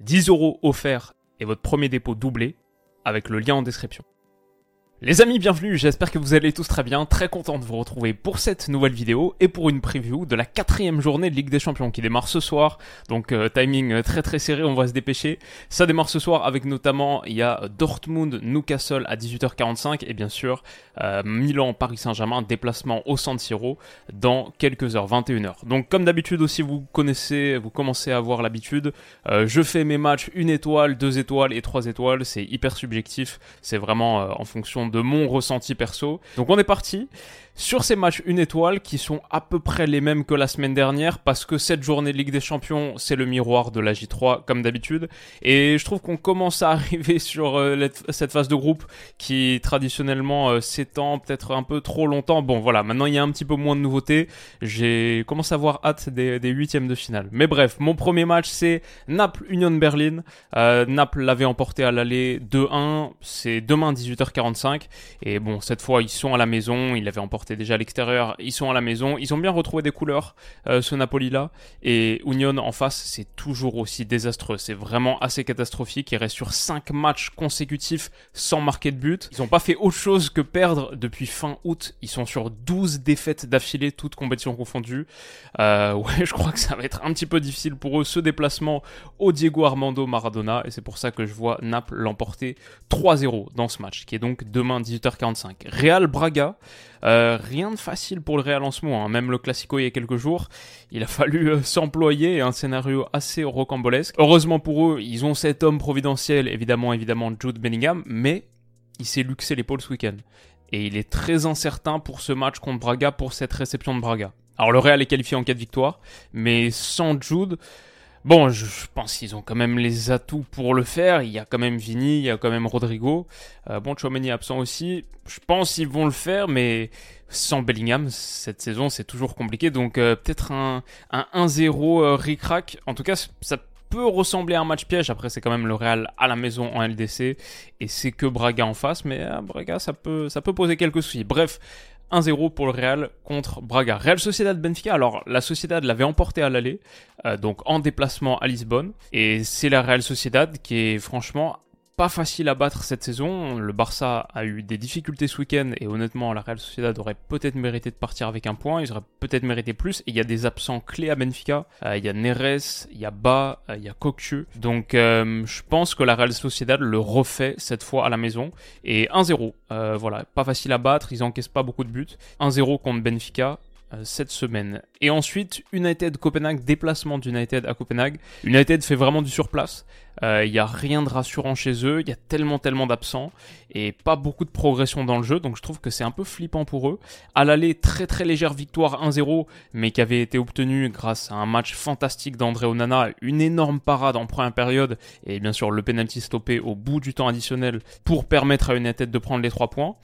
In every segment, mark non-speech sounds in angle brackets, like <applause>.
10 euros offerts et votre premier dépôt doublé avec le lien en description. Les amis, bienvenue, j'espère que vous allez tous très bien, très content de vous retrouver pour cette nouvelle vidéo et pour une preview de la quatrième journée de Ligue des Champions qui démarre ce soir, donc euh, timing euh, très très serré, on va se dépêcher. Ça démarre ce soir avec notamment, il y a Dortmund, Newcastle à 18h45 et bien sûr euh, Milan, Paris Saint-Germain, déplacement au San Siro dans quelques heures, 21h. Donc comme d'habitude aussi vous connaissez, vous commencez à avoir l'habitude, je fais mes matchs une étoile, deux étoiles et trois étoiles, c'est hyper subjectif, c'est vraiment en fonction de mon ressenti perso. Donc on est parti sur ces matchs une étoile qui sont à peu près les mêmes que la semaine dernière parce que cette journée de Ligue des Champions c'est le miroir de la J3 comme d'habitude et je trouve qu'on commence à <laughs> arriver sur euh, cette phase de groupe qui traditionnellement euh, s'étend peut-être un peu trop longtemps. Bon voilà, maintenant il y a un petit peu moins de nouveautés. J'ai commencé à avoir hâte des, huitièmes de finale. Mais bref, mon premier match c'est Naples Union Berlin. Euh, Naples l'avait emporté à l'aller 2-1. C'est demain 18h45 et bon cette fois ils sont à la maison. Il avait emporté déjà à l'extérieur, ils sont à la maison, ils ont bien retrouvé des couleurs, euh, ce Napoli-là, et Union en face, c'est toujours aussi désastreux, c'est vraiment assez catastrophique, ils restent sur 5 matchs consécutifs sans marquer de but, ils n'ont pas fait autre chose que perdre depuis fin août, ils sont sur 12 défaites d'affilée, toutes compétitions confondues, euh, <laughs> ouais, je crois que ça va être un petit peu difficile pour eux, ce déplacement au Diego Armando Maradona, et c'est pour ça que je vois Naples l'emporter 3-0 dans ce match, qui est donc demain 18h45. Real Braga, euh, rien de facile pour le Real en ce moment. Hein. Même le Classico il y a quelques jours, il a <laughs> fallu euh, s'employer un scénario assez rocambolesque. Heureusement pour eux, ils ont cet homme providentiel, évidemment, évidemment, Jude Bellingham, mais il s'est luxé l'épaule ce week-end. Et il est très incertain pour ce match contre Braga, pour cette réception de Braga. Alors le Real est qualifié en cas de victoire, mais sans Jude, Bon, je, pense qu'ils ont quand même les atouts pour le faire. Il y a quand même Vini, il y a quand même Rodrigo. Euh, bon, Chouameni absent aussi. Je pense qu'ils vont le faire, mais sans Bellingham, cette saison, c'est toujours compliqué. Donc euh, peut-être un, un 1-0 euh, ric-rac. En tout cas, ça peut ressembler à un match piège. Après, c'est quand même le Real à la maison en LDC. Et c'est que Braga en face. Mais Braga, ça peut, ça peut poser quelques soucis. Bref, 1-0 pour le Real contre Braga. Real Sociedad Benfica, alors la Sociedad l'avait emporté à l'aller, euh, donc en déplacement à Lisbonne, et c'est la Real Sociedad qui est franchement pas facile à battre cette saison. Le Barça a eu des difficultés ce week-end et honnêtement, la Real Sociedad aurait peut-être mérité de partir avec un point. Ils auraient peut-être mérité plus. Et il y a des absents clés à Benfica. Euh, il y a Neres, il y a Ba, euh, il y a Cocu. Donc, euh, je pense que la Real Sociedad le refait cette fois à la maison. Et 1-0. voilà, pas facile à battre. Ils encaissent pas beaucoup de buts. 1-0 contre Benfica. Euh, cette semaine. Et ensuite, United Copenhague, déplacement d'United à Copenhague. United fait vraiment du surplace. Il euh, n'y a rien de rassurant chez eux. Il y a tellement, tellement d'absents et pas beaucoup de progression dans le jeu. Donc je trouve que c'est un peu flippant pour eux. À l'aller, très très légère victoire 1-0, mais qui avait été obtenue grâce à un match fantastique d'André Onana, une énorme parade en première période et bien sûr le penalty stoppé au bout du temps additionnel pour permettre à United de prendre les 3 points.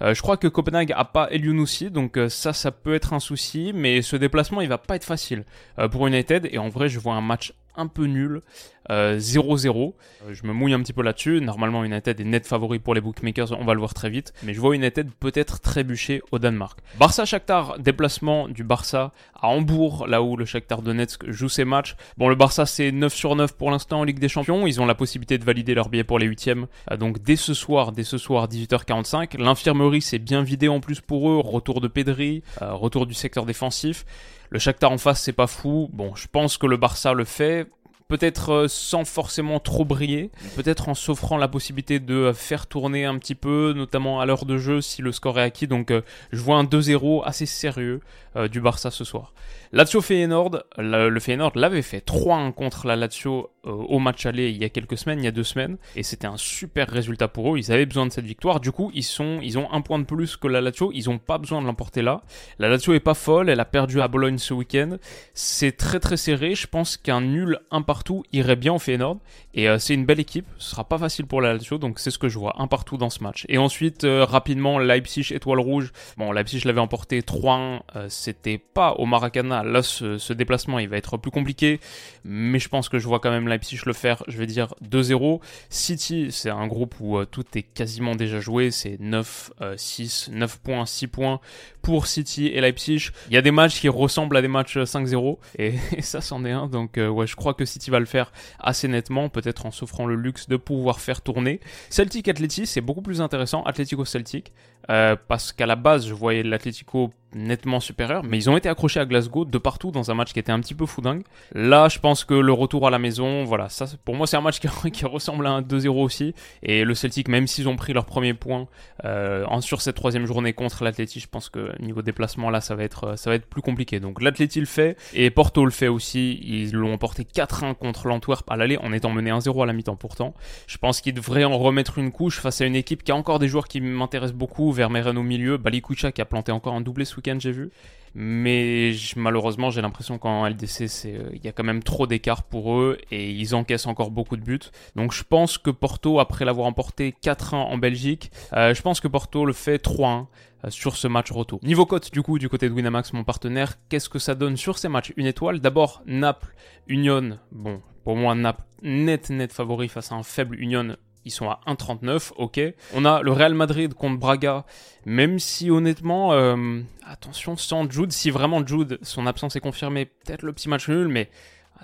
Euh, je crois que Copenhague a pas Eliounousi, donc euh, ça, ça peut être un souci, mais ce déplacement, il va pas être facile euh, pour United. Et en vrai, je vois un match un peu nul. 0-0. Euh, euh, je me mouille un petit peu là-dessus. Normalement, United est net favori pour les bookmakers, on va le voir très vite. Mais je vois United peut-être trébucher au Danemark. Barça-Shakhtar, déplacement du Barça à Hambourg, là où le Shakhtar Donetsk joue ses matchs. Bon, le Barça, c'est 9 sur 9 pour l'instant en Ligue des Champions. Ils ont la possibilité de valider leur billet pour les huitièmes. Euh, donc dès ce soir, dès ce soir, 18h45. L'infirmerie s'est bien vidée en plus pour eux. Retour de Pedri, retour du secteur défensif. Le Shakhtar en face, c'est pas fou. Bon, je pense que le Barça le fait peut-être euh, sans forcément trop briller, peut-être en s'offrant la possibilité de faire tourner un petit peu, notamment à l'heure de jeu si le score est acquis. Donc euh, je vois un 2-0 assez sérieux euh, du Barça ce soir. Lazio Feyenoord, le, le Feyenoord l'avait fait 3-1 contre la Lazio au match aller il y a quelques semaines, il y a deux semaines, et c'était un super résultat pour eux. Ils avaient besoin de cette victoire. Du coup, ils sont, ils ont un point de plus que la Lazio. Ils n'ont pas besoin de l'emporter là. La Lazio est pas folle. Elle a perdu à Bologne ce week-end. C'est très très serré. Je pense qu'un nul un partout irait bien au Feyenoord. Et euh, c'est une belle équipe. Ce sera pas facile pour la Lazio, donc c'est ce que je vois, un partout dans ce match. Et ensuite, euh, rapidement, Leipzig étoile rouge. Bon, Leipzig l'avait emporté 3-1. Euh, c'était pas au Maracana. Là, ce, ce, déplacement, il va être plus compliqué. Mais je pense que je vois quand même Leipzig le faire. Je vais dire 2-0. City, c'est un groupe où tout est quasiment déjà joué. C'est 9, 6, 9 points, 6 points pour City et Leipzig. Il y a des matchs qui ressemblent à des matchs 5-0. Et, <laughs> et, ça, c'en est un. Donc, ouais, je crois que City va le faire assez nettement. Peut-être en s'offrant le luxe de pouvoir faire tourner. Celtic Atleti, c'est beaucoup plus intéressant, Atletico Celtic, euh, parce qu'à la base, je voyais l'Atletico nettement supérieur, mais ils ont été accrochés à Glasgow de partout dans un match qui était un petit peu foudingue. Là, je pense que le retour à la maison, voilà, ça pour moi c'est un match <laughs> qui, ressemble à un 2-0 aussi. Et le Celtic, même s'ils ont pris leur premier point euh, sur cette troisième journée contre l'Atleti, je pense que niveau déplacement là, ça va être ça va être plus compliqué. Donc l'Atleti le fait et Porto le fait aussi. Ils l'ont emporté 4-1 contre l'Antwerp à l'aller en étant mené 1-0 à la mi-temps pourtant. Je pense qu'ils devraient en remettre une couche face à une équipe qui a encore des joueurs qui m'intéressent beaucoup, Vermeeren au milieu, Balikucha qui a planté encore un doublé ce j'ai vu. Mais malheureusement, j'ai l'impression qu'en LDC, euh, il y a quand même trop d'écart pour eux et ils encaissent encore beaucoup de buts. Donc je pense que Porto, après l'avoir emporté 4-1 en Belgique, euh, je pense que Porto le fait 3-1 euh, sur ce match retour. Niveau cote, du coup, du côté de Winamax, mon partenaire, qu'est-ce que ça donne sur ces matchs? Une étoile? D'abord, Naples, Union. Bon, pour moi, Naples, net, net favori face à un faible Union ils sont à 1,39, ok. On a le Real Madrid contre Braga, même si honnêtement, euh, attention, sans Jude, si vraiment Jude, son absence est confirmée, peut-être le petit match nul, mais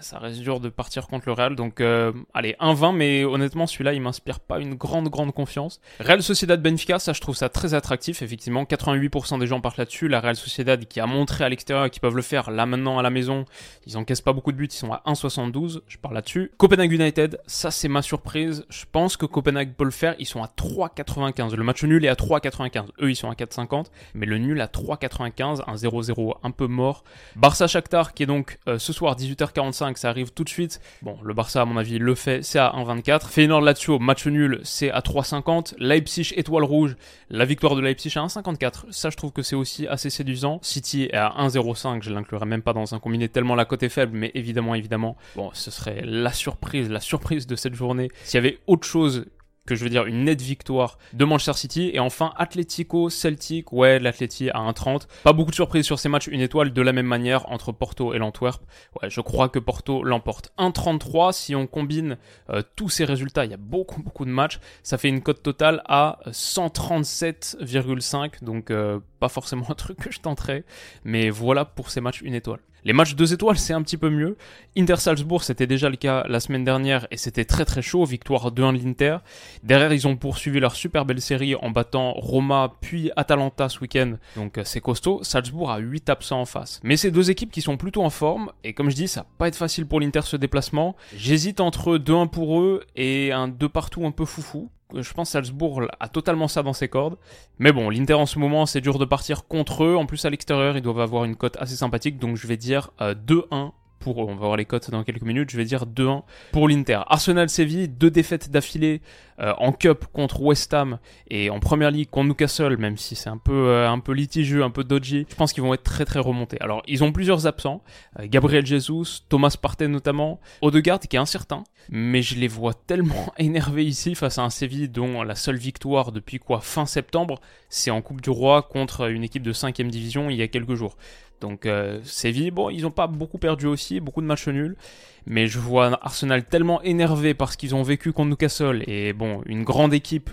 ça reste dur de partir contre le Real. Donc, euh, allez, 1-20, mais honnêtement, celui-là, il m'inspire pas une grande, grande confiance. Real Sociedad Benfica, ça, je trouve ça très attractif, effectivement. 88% des gens partent là-dessus. La Real Sociedad qui a montré à l'extérieur qu'ils peuvent le faire là maintenant à la maison. Ils encaissent pas beaucoup de buts, ils sont à 1,72. Je parle là-dessus. Copenhague United, ça, c'est ma surprise. Je pense que Copenhague peut le faire. Ils sont à 3,95. Le match nul est à 3,95. Eux, ils sont à 4,50. Mais le nul à 3,95. Un 0-0 un peu mort. Barça Shakhtar, qui est donc euh, ce soir 18h45 ça arrive tout de suite. Bon, le Barça, à mon avis, le fait, c'est à 1,24. Feyenoord Lazio, match nul, c'est à 3,50. Leipzig, étoile rouge, la victoire de Leipzig à 1,54. Ça, je trouve que c'est aussi assez séduisant. City est à 1,05, je l'inclurai même pas dans un combiné tellement la cote est faible, mais évidemment, évidemment, bon, ce serait la surprise, la surprise de cette journée. S'il y avait autre chose que je veux dire une nette victoire de Manchester City. Et enfin, Atletico, Celtic, ouais, l'Atleti à 1,30. Pas beaucoup de surprises sur ces matchs, une étoile de la même manière entre Porto et l'Antwerp. Ouais, je crois que Porto l'emporte. 1,33, si on combine euh, tous ces résultats, il y a beaucoup, beaucoup de matchs, ça fait une cote totale à 137,5. Donc, euh, pas forcément un truc que je tenterais. Mais voilà pour ces matchs une étoile. Les matchs 2 étoiles, c'est un petit peu mieux. Inter Salzbourg, c'était déjà le cas la semaine dernière et c'était très très chaud. Victoire 2-1 de l'Inter. Derrière, ils ont poursuivi leur super belle série en battant Roma puis Atalanta ce week-end. Donc euh, c'est costaud. Salzbourg a 8 absents en face. Mais c'est deux équipes qui sont plutôt en forme. Et comme je dis, ça va pas être facile pour l'Inter ce déplacement. J'hésite entre 2-1 pour eux et un 2 partout un peu foufou je pense Salzbourg a totalement ça dans ses cordes. Mais bon, l'Inter en ce moment, c'est dur de partir contre eux. En plus, à l'extérieur, ils doivent avoir une cote assez sympathique. Donc je vais dire 2-1 euh, On va voir les cotes dans quelques minutes. Je vais dire 2-1 pour l'Inter. Arsenal Séville, deux défaites d'affilée euh, en Cup contre West Ham et en Première Ligue contre Newcastle, même si c'est un peu euh, un peu litigieux, un peu dodgy. Je pense qu'ils vont être très très remontés. Alors ils ont plusieurs absents. Gabriel Jesus, Thomas Partey notamment, Odegaard qui est incertain mais je les vois tellement <laughs> énervés ici face à un Séville dont la seule victoire depuis quoi fin septembre, c'est en Coupe du Roi contre une équipe de 5ème division il y a quelques jours. Donc euh, Séville, bon, ils n'ont pas beaucoup perdu aussi, beaucoup de matchs nuls, mais je vois Arsenal tellement énervé parce qu'ils ont vécu contre Newcastle et bon, une grande équipe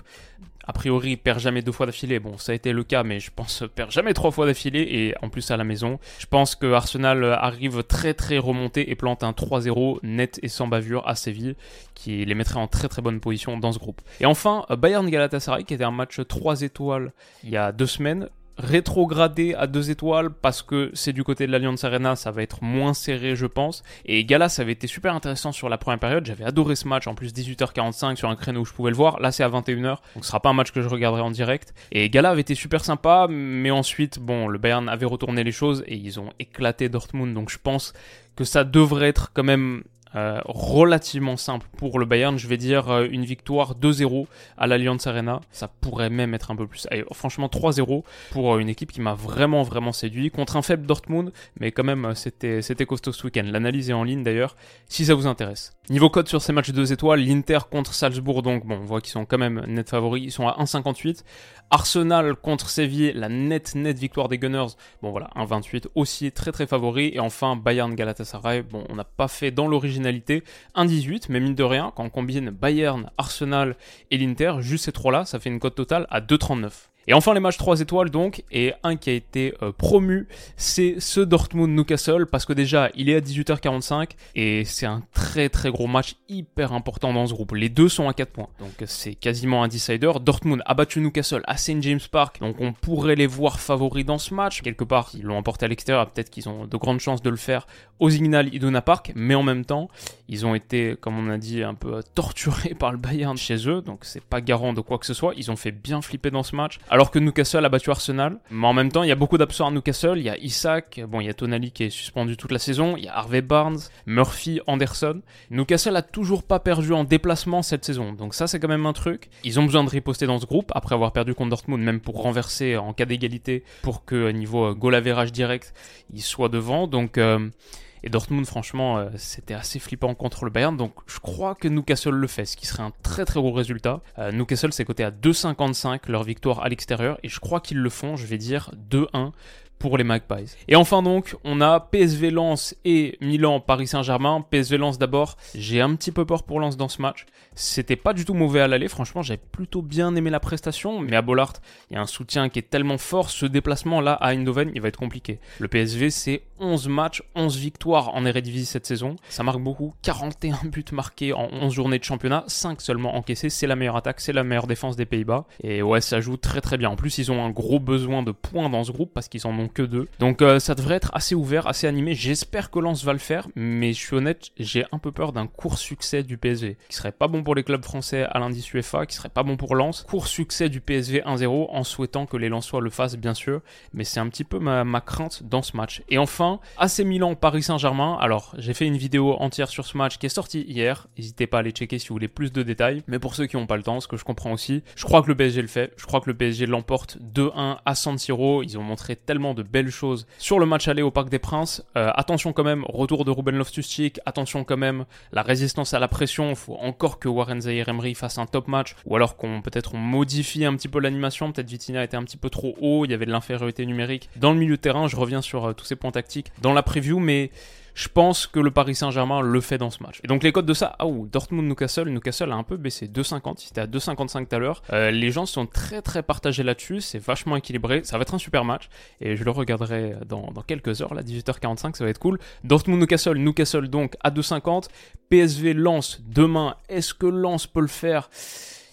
a priori, perd jamais deux fois d'affilée. Bon, ça a été le cas, mais je pense <laughs> perd jamais trois fois d'affilée et en plus à la maison. Je pense que Arsenal arrive très très remonté et plante un 3-0 net et sans bavure à Séville, qui les mettrait en très très bonne position dans ce groupe. Et enfin, Bayern Galatasaray, qui était un match 3 étoiles il y a deux semaines. Rétrogradé à deux étoiles parce que c'est du côté de l'Alliance Arena, ça va être moins serré, je pense. Et Gala, ça avait été super intéressant sur la première période. J'avais adoré ce match, en plus 18h45 sur un créneau où je pouvais le voir. Là, c'est à 21h, donc ce sera pas un match que je regarderai en direct. Et Gala avait été super sympa, mais ensuite, bon, le Bayern avait retourné les choses et ils ont éclaté Dortmund, donc je pense que ça devrait être quand même euh, relativement simple pour le Bayern. Je vais dire euh, une victoire 2-0 à l'Allianz Arena. Ça pourrait même être un peu plus. franchement, 3-0 pour euh, une équipe qui m'a vraiment, vraiment séduit. Contre un faible Dortmund, mais quand même, c'était, costaud ce week-end. L'analyse est en ligne d'ailleurs, si ça vous intéresse. Niveau code sur ces matchs 2 étoiles, l'Inter contre Salzbourg, donc bon, on voit qu'ils sont quand même net favoris. Ils sont à 1,58. Arsenal contre Séville, la nette, nette victoire des Gunners. Bon voilà, 1,28 aussi très très favori. Et enfin, Bayern Galatasaray. Bon, on n'a pas fait dans l'origine 1,18, mais mine de rien, quand on combine Bayern, Arsenal et l'Inter, juste ces trois-là, ça fait une cote totale à 2,39. Et enfin les matchs 3 étoiles donc, et un qui a été euh, promu, c'est ce Dortmund-Newcastle, parce que déjà il est à 18h45, et c'est un très très gros match hyper important dans ce groupe. Les deux sont à 4 points, donc c'est quasiment un decider. Dortmund a battu Newcastle à St. James Park, donc on pourrait les voir favoris dans ce match. Quelque part, ils l'ont emporté à l'extérieur, peut-être qu'ils ont de grandes chances de le faire au Signal Iduna Park, mais en même temps, ils ont été, comme on a dit, un peu torturés <laughs> par le Bayern chez eux, donc c'est pas garant de quoi que ce soit. Ils ont fait bien flipper dans ce match alors que Newcastle a battu Arsenal. Mais en même temps, il y a beaucoup d'absents à Newcastle. Il y a Isaac, bon, il y a Tonali qui est suspendu toute la saison. Il y a Harvey Barnes, Murphy, Anderson. Newcastle a toujours pas perdu en déplacement cette saison. Donc ça, c'est quand même un truc. Ils ont besoin de riposter dans ce groupe après avoir perdu contre Dortmund, même pour renverser en cas d'égalité, pour que niveau euh, goal average direct, ils soient devant. Donc euh, et Dortmund, franchement, euh, c'était assez flippant contre le Bayern. Donc je crois que Newcastle le fait, ce qui serait un très très gros résultat. Euh, Newcastle, c'est coté à 2,55 leur victoire à l'extérieur. Et je crois qu'ils le font, je vais dire 2-1 pour les Magpies. Et enfin donc, on a PSV Lens et Milan Paris Saint-Germain. PSV Lens d'abord, j'ai un petit peu peur pour Lens dans ce match. C'était pas du tout mauvais à l'aller, franchement, j'avais plutôt bien aimé la prestation, mais à Bollard, il y a un soutien qui est tellement fort, ce déplacement là à Eindhoven, il va être compliqué. Le PSV, c'est 11 matchs, 11 victoires en Eredivisie cette saison. Ça marque beaucoup, 41 buts marqués en 11 journées de championnat, 5 seulement encaissés, c'est la meilleure attaque, c'est la meilleure défense des Pays-Bas. Et ouais, ça joue très très bien. En plus, ils ont un gros besoin de points dans ce groupe parce qu'ils en ont que deux. Donc euh, ça devrait être assez ouvert, assez animé. J'espère que Lens va le faire, mais je suis honnête, j'ai un peu peur d'un court succès du PSV, qui serait pas bon pour les clubs français à l'indice UEFA, qui serait pas bon pour Lens. Court succès du PSV 1-0, en souhaitant que les Lensois le fassent bien sûr, mais c'est un petit peu ma, ma crainte dans ce match. Et enfin, AC Milan Paris Saint-Germain. Alors j'ai fait une vidéo entière sur ce match qui est sortie hier. N'hésitez pas à aller checker si vous voulez plus de détails. Mais pour ceux qui n'ont pas le temps, ce que je comprends aussi, je crois que le PSG le fait. Je crois que le PSG l'emporte 2-1 à San Siro. Ils ont montré tellement de belles choses sur le match aller au Parc des Princes. Euh, attention quand même, retour de Ruben Loftus-Cheek. Attention quand même, la résistance à la pression. Il faut encore que Warren Zahir Emery fasse un top match, ou alors qu'on peut-être on modifie un petit peu l'animation. Peut-être Vitinha était un petit peu trop haut. Il y avait de l'infériorité numérique dans le milieu de terrain. Je reviens sur euh, tous ces points tactiques dans la preview, mais je pense que le Paris Saint-Germain le fait dans ce match. Et donc les codes de ça, ah ouh, Dortmund-Newcastle, Newcastle. A un peu baissé, 2,50, c'était à 2,55 tout à l'heure. Euh, les gens sont très très partagés là-dessus, c'est vachement équilibré, ça va être un super match, et je le regarderai dans, dans quelques heures, là, 18h45, ça va être cool. Dortmund-Newcastle, Newcastle. Donc à 2,50, PSV lance demain, est-ce que Lens peut le faire?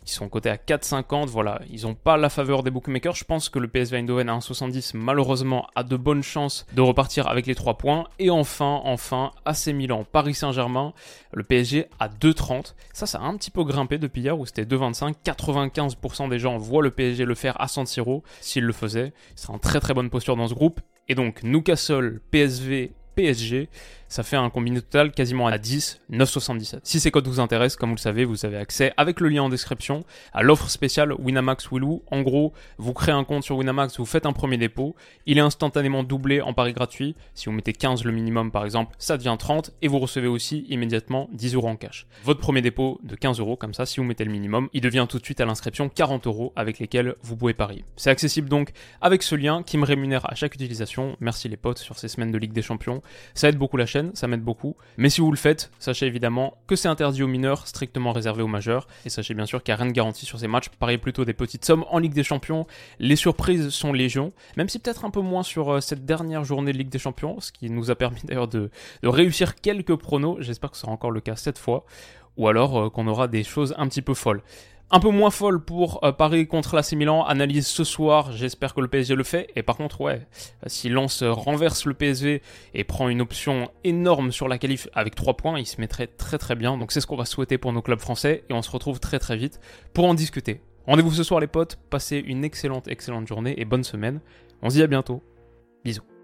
Ils sont cotés à 4,50. Voilà, ils n'ont pas la faveur des bookmakers. Je pense que le PSV Eindhoven à 1,70 malheureusement a de bonnes chances de repartir avec les 3 points. Et enfin, enfin, AC Milan, Paris Saint-Germain, le PSG à 2,30. Ça, ça a un petit peu grimpé depuis hier où c'était 2,25. 95% des gens voient le PSG le faire à San Siro. S'il le faisait, serait en très très bonne posture dans ce groupe. Et donc, Newcastle, PSV, PSG ça fait un combiné total quasiment à 10, 9,77. Si ces codes vous intéressent, comme vous le savez, vous avez accès avec le lien en description à l'offre spéciale Winamax Willou. En gros, vous créez un compte sur Winamax, vous faites un premier dépôt, il est instantanément doublé en pari gratuit. Si vous mettez 15 le minimum par exemple, ça devient 30 et vous recevez aussi immédiatement 10 euros en cash. Votre premier dépôt de 15 euros, comme ça, si vous mettez le minimum, il devient tout de suite à l'inscription 40 euros avec lesquels vous pouvez parier. C'est accessible donc avec ce lien qui me rémunère à chaque utilisation. Merci les potes sur ces semaines de Ligue des Champions. Ça aide beaucoup la chaîne ça m'aide beaucoup. Mais si vous le faites, sachez évidemment que c'est interdit aux mineurs, strictement réservé aux majeurs. Et sachez bien sûr qu'il n'y a rien de garanti sur ces matchs. Pareil plutôt des petites sommes en Ligue des Champions. Les surprises sont légion, même si peut-être un peu moins sur euh, cette dernière journée de Ligue des Champions, ce qui nous a permis <laughs> d'ailleurs de, de réussir quelques pronos. J'espère que ce sera encore le cas cette fois. Ou alors euh, qu'on aura des choses un petit peu folles. Un peu moins folle pour euh, Paris contre l'AC Milan. Analyse ce soir. J'espère que le PSG le fait. Et par contre, ouais, si Lens renverse le PSV et prend une option énorme sur la qualif avec 3 points, il se mettrait très très bien. Donc c'est ce qu'on va souhaiter pour nos clubs français. Et on se retrouve très très vite pour en discuter. Rendez-vous ce soir les potes. Passez une excellente excellente journée et bonne semaine. On se dit à bientôt. Bisous.